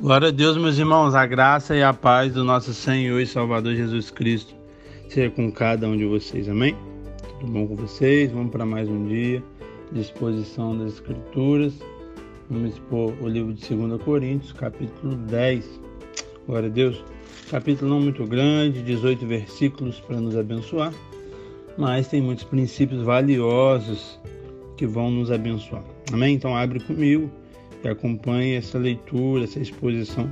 Glória a Deus, meus irmãos, a graça e a paz do nosso Senhor e Salvador Jesus Cristo seja com cada um de vocês, amém? Tudo bom com vocês? Vamos para mais um dia de exposição das Escrituras. Vamos expor o livro de 2 Coríntios, capítulo 10. Glória a Deus. Capítulo não muito grande, 18 versículos para nos abençoar, mas tem muitos princípios valiosos que vão nos abençoar. Amém? Então abre comigo e acompanhe essa leitura, essa exposição.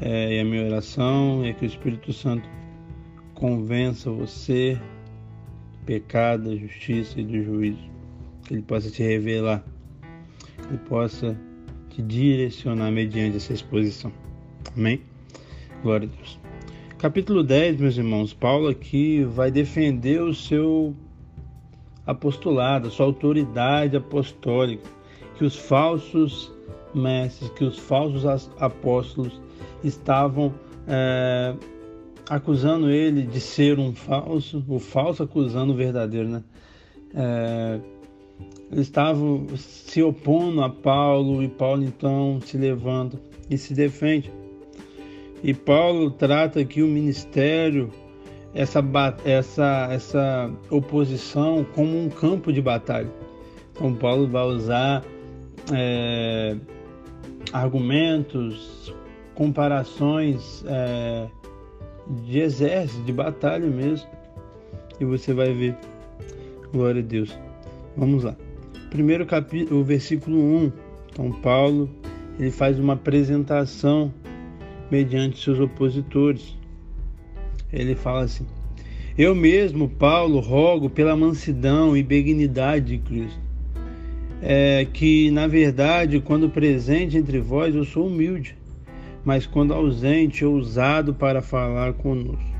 É, e a minha oração é que o Espírito Santo convença você do pecado, da justiça e do juízo. Que ele possa te revelar, que ele possa te direcionar mediante essa exposição. Amém? Glória a Deus. Capítulo 10, meus irmãos, Paulo aqui vai defender o seu apostolado, a sua autoridade apostólica que os falsos mestres, que os falsos apóstolos estavam é, acusando ele de ser um falso, o falso acusando o verdadeiro, né? É, estavam se opondo a Paulo e Paulo então se levanta e se defende. E Paulo trata aqui o ministério, essa, essa, essa oposição, como um campo de batalha. Então Paulo vai usar é, argumentos, comparações é, de exército, de batalha mesmo. E você vai ver. Glória a Deus. Vamos lá. Primeiro capítulo, o versículo 1. Então Paulo, ele faz uma apresentação mediante seus opositores. Ele fala assim: Eu mesmo, Paulo, rogo pela mansidão e benignidade de Cristo é que, na verdade, quando presente entre vós, eu sou humilde, mas quando ausente, ousado para falar conosco.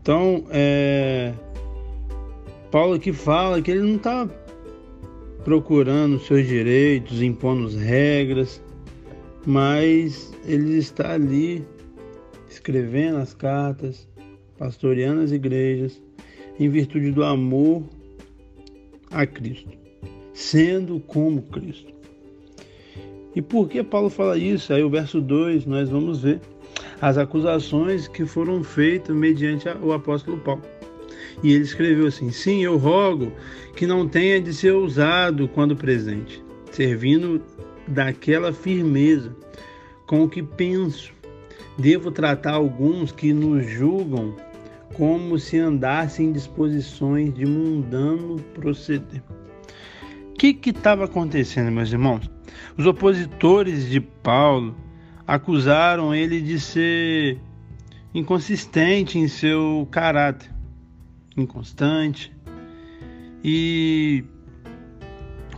Então, é, Paulo aqui fala que ele não está procurando seus direitos, impondo regras, mas ele está ali escrevendo as cartas, pastoreando as igrejas, em virtude do amor a Cristo sendo como Cristo. E por que Paulo fala isso? Aí o verso 2 nós vamos ver as acusações que foram feitas mediante o apóstolo Paulo. E ele escreveu assim: Sim, eu rogo que não tenha de ser usado quando presente, servindo daquela firmeza com o que penso. Devo tratar alguns que nos julgam como se andassem em disposições de mundano proceder que estava acontecendo, meus irmãos? Os opositores de Paulo acusaram ele de ser inconsistente em seu caráter, inconstante, e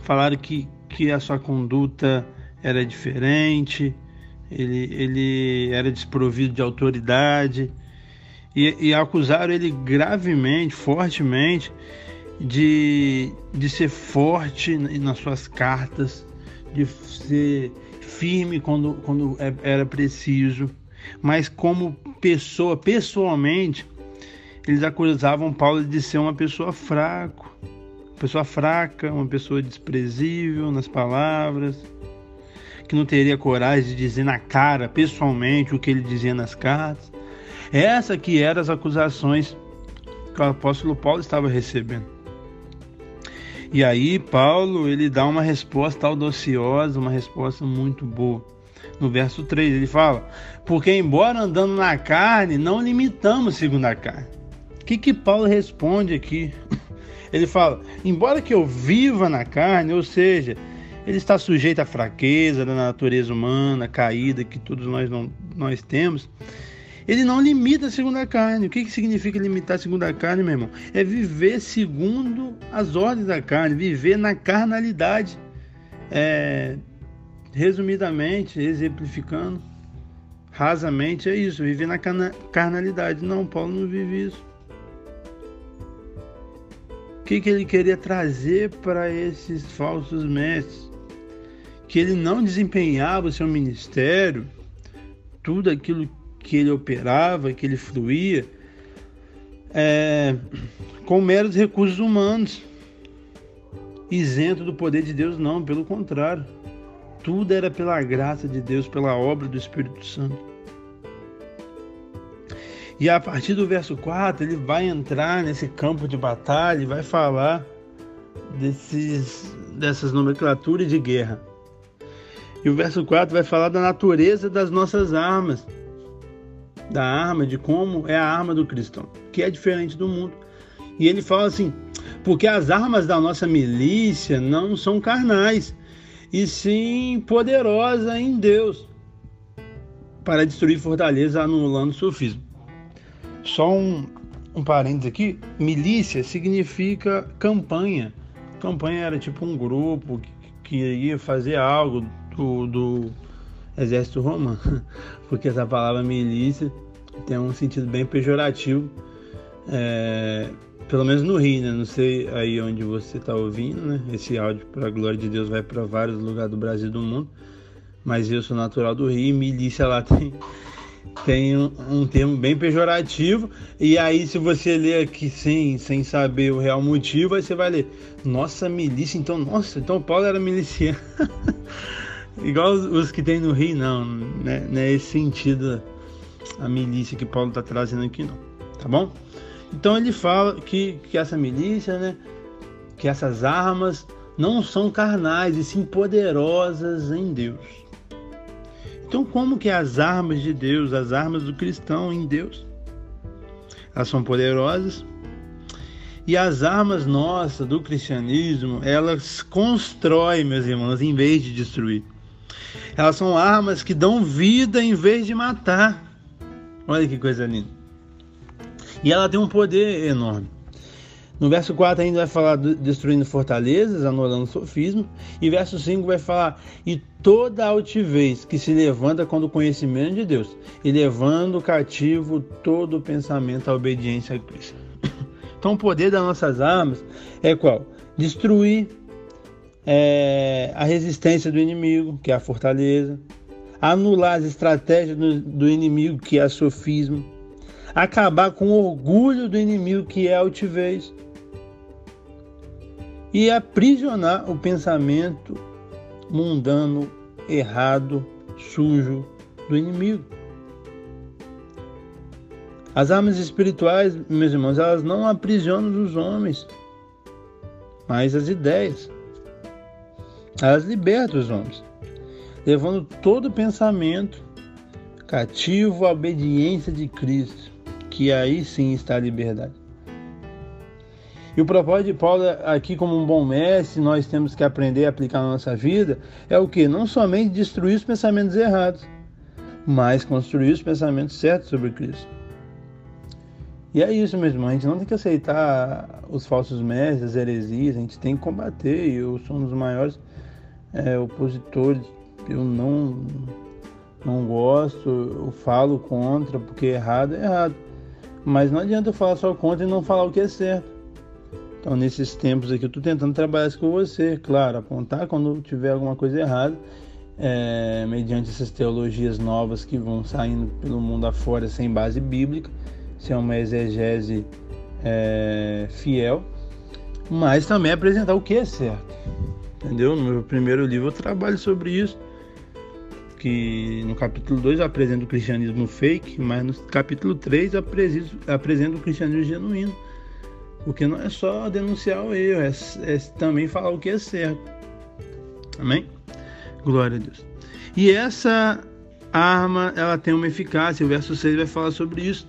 falaram que, que a sua conduta era diferente, ele, ele era desprovido de autoridade, e, e acusaram ele gravemente, fortemente, de, de ser forte nas suas cartas, de ser firme quando, quando é, era preciso, mas como pessoa, pessoalmente, eles acusavam Paulo de ser uma pessoa fraco, pessoa fraca, uma pessoa desprezível nas palavras, que não teria coragem de dizer na cara, pessoalmente, o que ele dizia nas cartas. Essa que eram as acusações que o apóstolo Paulo estava recebendo. E aí Paulo ele dá uma resposta audaciosa, uma resposta muito boa. No verso 3 ele fala: Porque embora andando na carne, não limitamos segundo a carne. O que, que Paulo responde aqui? Ele fala: Embora que eu viva na carne, ou seja, ele está sujeito à fraqueza da natureza humana, caída que todos nós, não, nós temos. Ele não limita a carne. O que, que significa limitar a carne, meu irmão? É viver segundo as ordens da carne, viver na carnalidade. É, resumidamente, exemplificando, rasamente, é isso, viver na carnalidade. Não, Paulo não vive isso. O que, que ele queria trazer para esses falsos mestres? Que ele não desempenhava o seu ministério, tudo aquilo que ele operava, que ele fluía, é, com meros recursos humanos, isento do poder de Deus, não, pelo contrário. tudo era pela graça de Deus, pela obra do Espírito Santo. E a partir do verso 4, ele vai entrar nesse campo de batalha e vai falar desses, dessas nomenclaturas de guerra. E o verso 4 vai falar da natureza das nossas armas, da arma, de como é a arma do cristão, que é diferente do mundo. E ele fala assim: porque as armas da nossa milícia não são carnais, e sim poderosas em Deus para destruir fortaleza, anulando o sofismo. Só um, um parênteses aqui: milícia significa campanha. Campanha era tipo um grupo que, que ia fazer algo do, do exército romano, porque essa palavra milícia tem um sentido bem pejorativo. É, pelo menos no Rio, né? Não sei aí onde você está ouvindo, né? Esse áudio, para a glória de Deus, vai para vários lugares do Brasil e do mundo. Mas eu sou natural do Rio e milícia lá tem, tem um, um, termo bem pejorativo. E aí, se você ler aqui sem, sem saber o real motivo, aí você vai ler: Nossa, milícia, então, nossa, então Paulo era miliciano. Igual os, que tem no Rio, não, né? Não é esse sentido a milícia que Paulo está trazendo aqui, não. Tá bom? Então ele fala que, que essa milícia, né, que essas armas não são carnais e sim poderosas em Deus. Então como que as armas de Deus, as armas do cristão em Deus, elas são poderosas e as armas nossas do cristianismo, elas constroem, meus irmãos, em vez de destruir. Elas são armas que dão vida em vez de matar. Olha que coisa linda. E ela tem um poder enorme. No verso 4 ainda vai falar destruindo fortalezas, anulando sofismo. E verso 5 vai falar: e toda altivez que se levanta contra o conhecimento de Deus, e levando cativo todo pensamento à obediência a Cristo. Então o poder das nossas armas é qual? Destruir é, a resistência do inimigo, que é a fortaleza, anular as estratégias do, do inimigo, que é o sofismo, acabar com o orgulho do inimigo que é a altivez e aprisionar o pensamento mundano, errado, sujo do inimigo. As armas espirituais, meus irmãos, elas não aprisionam os homens, mas as ideias. Elas libertam os homens, levando todo pensamento cativo à obediência de Cristo que aí sim está a liberdade. E o propósito de Paulo aqui como um bom mestre, nós temos que aprender a aplicar na nossa vida, é o que? Não somente destruir os pensamentos errados, mas construir os pensamentos certos sobre Cristo. E é isso, meu irmão, a gente não tem que aceitar os falsos mestres, as heresias, a gente tem que combater, e eu sou um dos maiores é, opositores, eu não, não gosto, eu falo contra, porque errado é errado. Mas não adianta eu falar só contra e não falar o que é certo. Então, nesses tempos aqui, eu estou tentando trabalhar isso com você, claro, apontar quando tiver alguma coisa errada, é, mediante essas teologias novas que vão saindo pelo mundo afora sem base bíblica, se é uma exegese é, fiel, mas também apresentar o que é certo. Entendeu? No meu primeiro livro eu trabalho sobre isso que no capítulo 2 eu apresento o cristianismo fake, mas no capítulo 3 eu apresento, o cristianismo genuíno. Porque não é só denunciar o erro, é, é também falar o que é certo. Amém? Glória a Deus. E essa arma, ela tem uma eficácia, o verso 6 vai falar sobre isso.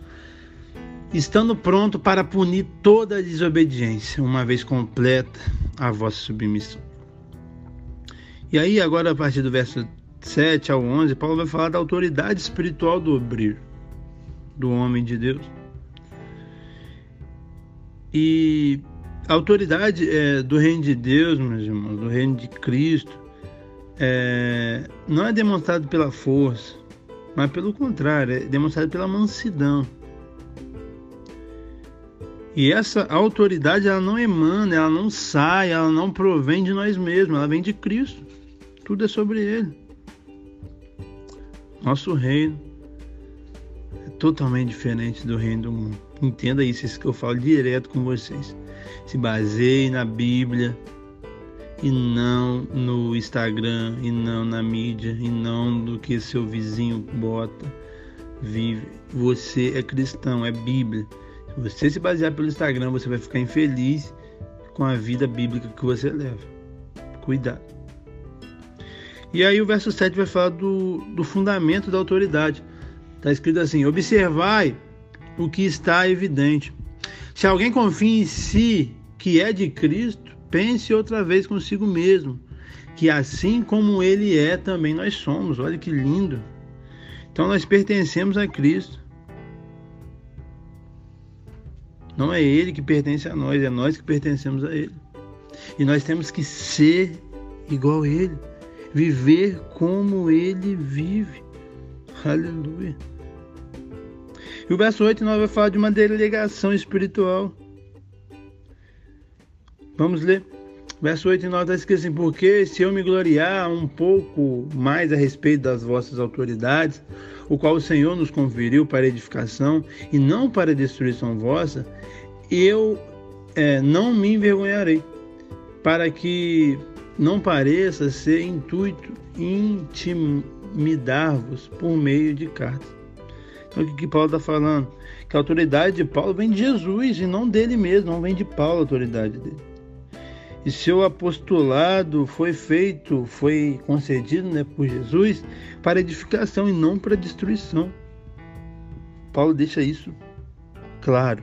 Estando pronto para punir toda desobediência, uma vez completa a vossa submissão. E aí, agora, a partir do verso 7 ao 11, Paulo vai falar da autoridade espiritual do obreiro, do homem de Deus. E a autoridade é, do reino de Deus, meus irmãos, do reino de Cristo, é, não é demonstrado pela força, mas pelo contrário, é demonstrado pela mansidão. E essa autoridade ela não emana, ela não sai, ela não provém de nós mesmos, ela vem de Cristo. Tudo é sobre Ele. Nosso reino é totalmente diferente do reino do mundo. Entenda isso, isso que eu falo direto com vocês. Se baseie na Bíblia e não no Instagram, e não na mídia, e não do que seu vizinho bota, vive. Você é cristão, é Bíblia. Se você se basear pelo Instagram, você vai ficar infeliz com a vida bíblica que você leva. Cuidado. E aí o verso 7 vai falar do, do fundamento da autoridade. Está escrito assim: observai o que está evidente. Se alguém confia em si que é de Cristo, pense outra vez consigo mesmo, que assim como ele é, também nós somos. Olha que lindo. Então nós pertencemos a Cristo. Não é ele que pertence a nós, é nós que pertencemos a ele. E nós temos que ser igual a ele, viver como ele vive. Aleluia. E o verso 8 e 9 vai falar de uma delegação espiritual. Vamos ler. Verso 8 e 9 está escrito assim: Porque se eu me gloriar um pouco mais a respeito das vossas autoridades, o qual o Senhor nos conferiu para edificação e não para destruição vossa, eu é, não me envergonharei, para que não pareça ser intuito intimidar-vos por meio de cartas. Então, o que, Paulo está falando? Que a autoridade de Paulo vem de Jesus e não dele mesmo, não vem de Paulo a autoridade dele. E seu apostolado foi feito, foi concedido né, por Jesus para edificação e não para destruição. Paulo deixa isso claro.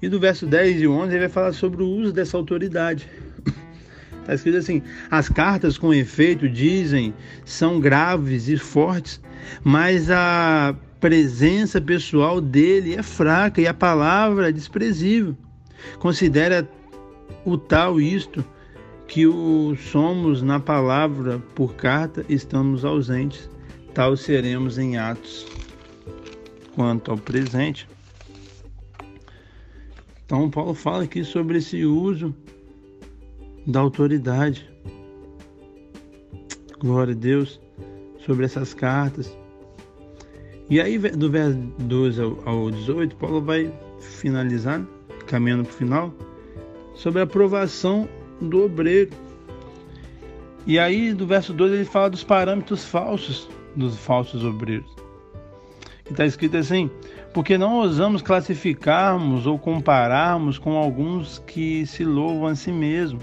E do verso 10 e 11 ele vai falar sobre o uso dessa autoridade. Está escrito assim: as cartas com efeito dizem são graves e fortes, mas a presença pessoal dele é fraca e a palavra é desprezível. Considera o tal isto que o somos na palavra por carta estamos ausentes, tal seremos em atos. Quanto ao presente, então Paulo fala aqui sobre esse uso da autoridade. Glória a Deus sobre essas cartas. E aí, do verso 12 ao 18, Paulo vai finalizar, caminhando para o final, sobre a aprovação do obreiro. E aí, do verso 12, ele fala dos parâmetros falsos dos falsos obreiros. Está escrito assim: porque não ousamos classificarmos ou compararmos com alguns que se louvam a si mesmo.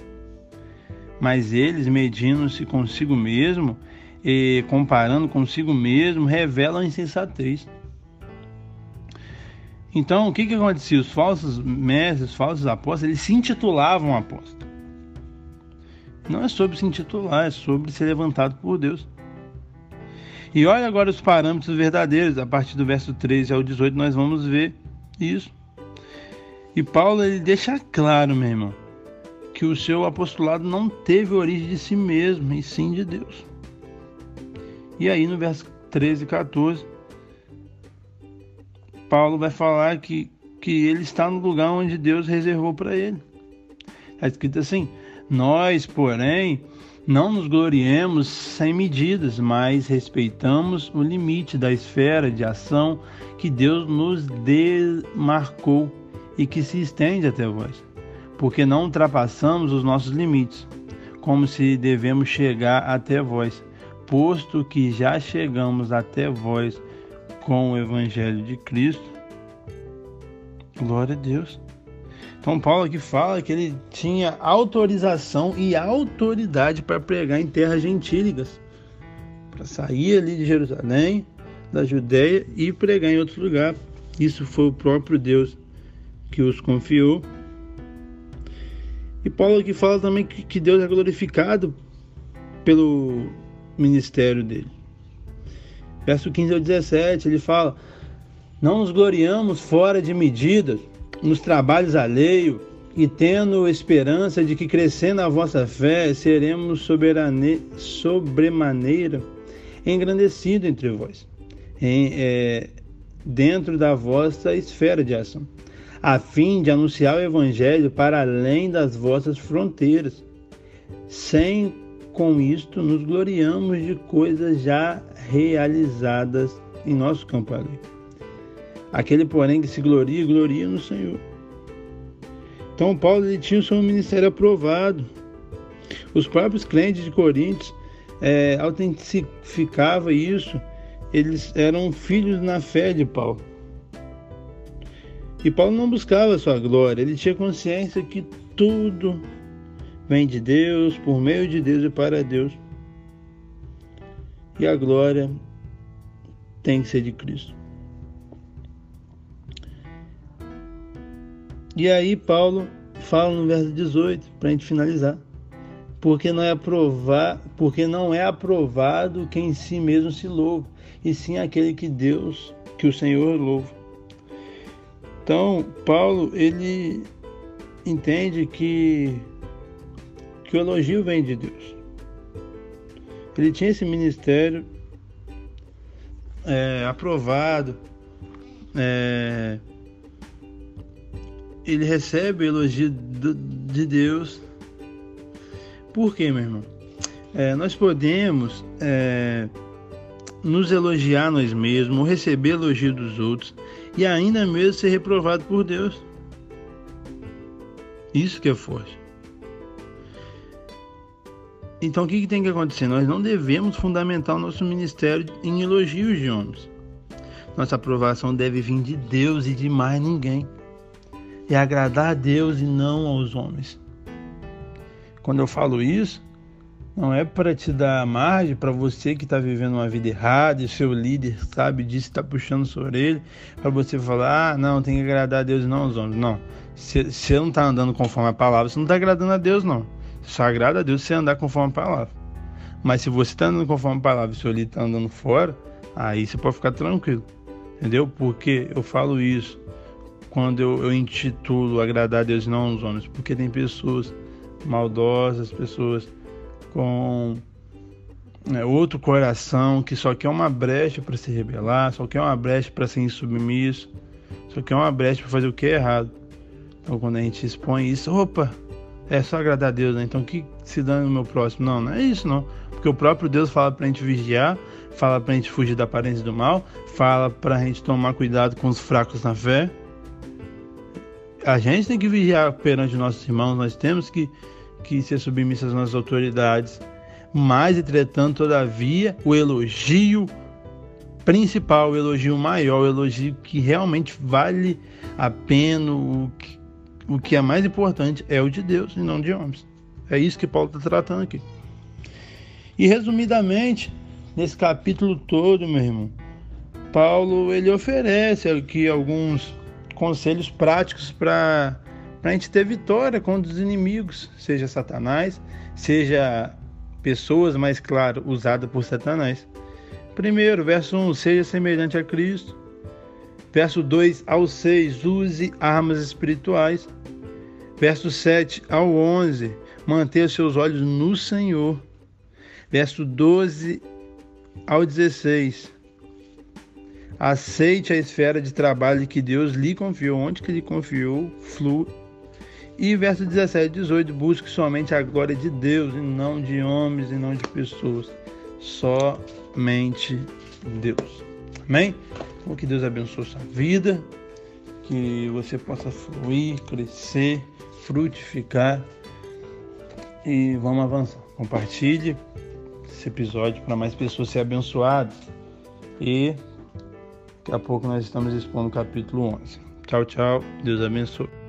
Mas eles, medindo-se consigo mesmo, e comparando consigo mesmo, revelam insensatez. Então, o que, que acontecia? Os falsos mestres, os falsos apóstolos, eles se intitulavam apóstolos. Não é sobre se intitular, é sobre ser levantado por Deus. E olha agora os parâmetros verdadeiros, a partir do verso 13 ao 18 nós vamos ver isso. E Paulo ele deixa claro, meu irmão, que o seu apostolado não teve origem de si mesmo, e sim de Deus. E aí no verso 13 e 14, Paulo vai falar que, que ele está no lugar onde Deus reservou para ele. Está escrito assim: Nós, porém, não nos gloriemos sem medidas, mas respeitamos o limite da esfera de ação que Deus nos demarcou e que se estende até vós, porque não ultrapassamos os nossos limites, como se devemos chegar até vós posto que já chegamos até vós com o Evangelho de Cristo. Glória a Deus. Então, Paulo aqui fala que ele tinha autorização e autoridade para pregar em terras gentílicas, para sair ali de Jerusalém, da Judéia e pregar em outro lugar. Isso foi o próprio Deus que os confiou. E Paulo aqui fala também que Deus é glorificado pelo ministério dele. Verso 15 ao 17, ele fala: Não nos gloriamos fora de medidas, nos trabalhos alheios, e tendo esperança de que crescendo a vossa fé, seremos soberane... sobremaneira engrandecidos entre vós, em, é, dentro da vossa esfera de ação, a fim de anunciar o Evangelho para além das vossas fronteiras, sem com isto, nos gloriamos de coisas já realizadas em nosso campo ali. Aquele, porém, que se gloria, gloria no Senhor. Então, Paulo ele tinha o seu ministério aprovado. Os próprios crentes de Coríntios é, autentificava isso. Eles eram filhos na fé de Paulo. E Paulo não buscava sua glória, ele tinha consciência que tudo vem de Deus, por meio de Deus e para Deus. E a glória tem que ser de Cristo. E aí Paulo fala no verso 18, para a gente finalizar. Porque não é aprovar, porque não é aprovado quem em si mesmo se louva, e sim aquele que Deus, que o Senhor louva. Então, Paulo, ele entende que que o elogio vem de Deus. Ele tinha esse ministério é, aprovado, é, ele recebe o elogio de Deus. Por quê, meu irmão? É, nós podemos é, nos elogiar nós mesmos, receber elogio dos outros e ainda mesmo ser reprovado por Deus. Isso que é forte. Então o que, que tem que acontecer? Nós não devemos fundamentar o nosso ministério em elogios de homens. Nossa aprovação deve vir de Deus e de mais ninguém é agradar a Deus e não aos homens. Quando eu falo isso, não é para te dar margem para você que está vivendo uma vida errada e seu líder sabe disso, está puxando sua orelha, para você falar, ah, não, tem que agradar a Deus e não aos homens. Não, você não está andando conforme a palavra, você não está agradando a Deus, não. Só agrada a Deus se andar conforme a palavra. Mas se você está andando conforme a palavra e seu líder está andando fora, aí você pode ficar tranquilo. Entendeu? Porque eu falo isso quando eu, eu intitulo agradar a Deus e não aos homens, porque tem pessoas maldosas, pessoas com né, outro coração que só quer uma brecha para se rebelar, só quer uma brecha para ser insubmisso, só quer uma brecha para fazer o que é errado. Então quando a gente expõe isso, opa, é só agradar a Deus, né? Então que se dá no meu próximo? Não, não é isso não. Porque o próprio Deus fala para a gente vigiar, fala para a gente fugir da aparência do mal, fala para a gente tomar cuidado com os fracos na fé a gente tem que vigiar perante nossos irmãos, nós temos que, que ser submissos às autoridades. Mas, entretanto, todavia, o elogio principal, o elogio maior, o elogio que realmente vale a pena, o que, o que é mais importante é o de Deus e não de homens. É isso que Paulo está tratando aqui. E resumidamente, nesse capítulo todo, meu irmão, Paulo ele oferece aqui alguns conselhos práticos para a gente ter vitória contra os inimigos, seja Satanás, seja pessoas, mais claro, usadas por Satanás. Primeiro, verso 1, seja semelhante a Cristo. Verso 2 ao 6, use armas espirituais. Verso 7 ao 11, mantenha seus olhos no Senhor. Verso 12 ao 16, Aceite a esfera de trabalho que Deus lhe confiou, onde que lhe confiou, flua. E verso 17 e 18, busque somente a glória de Deus e não de homens e não de pessoas. Somente Deus. Amém? Então, que Deus abençoe sua vida, que você possa fluir, crescer, frutificar e vamos avançar. Compartilhe esse episódio para mais pessoas serem abençoadas e Daqui a pouco nós estamos expondo o capítulo 11. Tchau, tchau. Deus abençoe.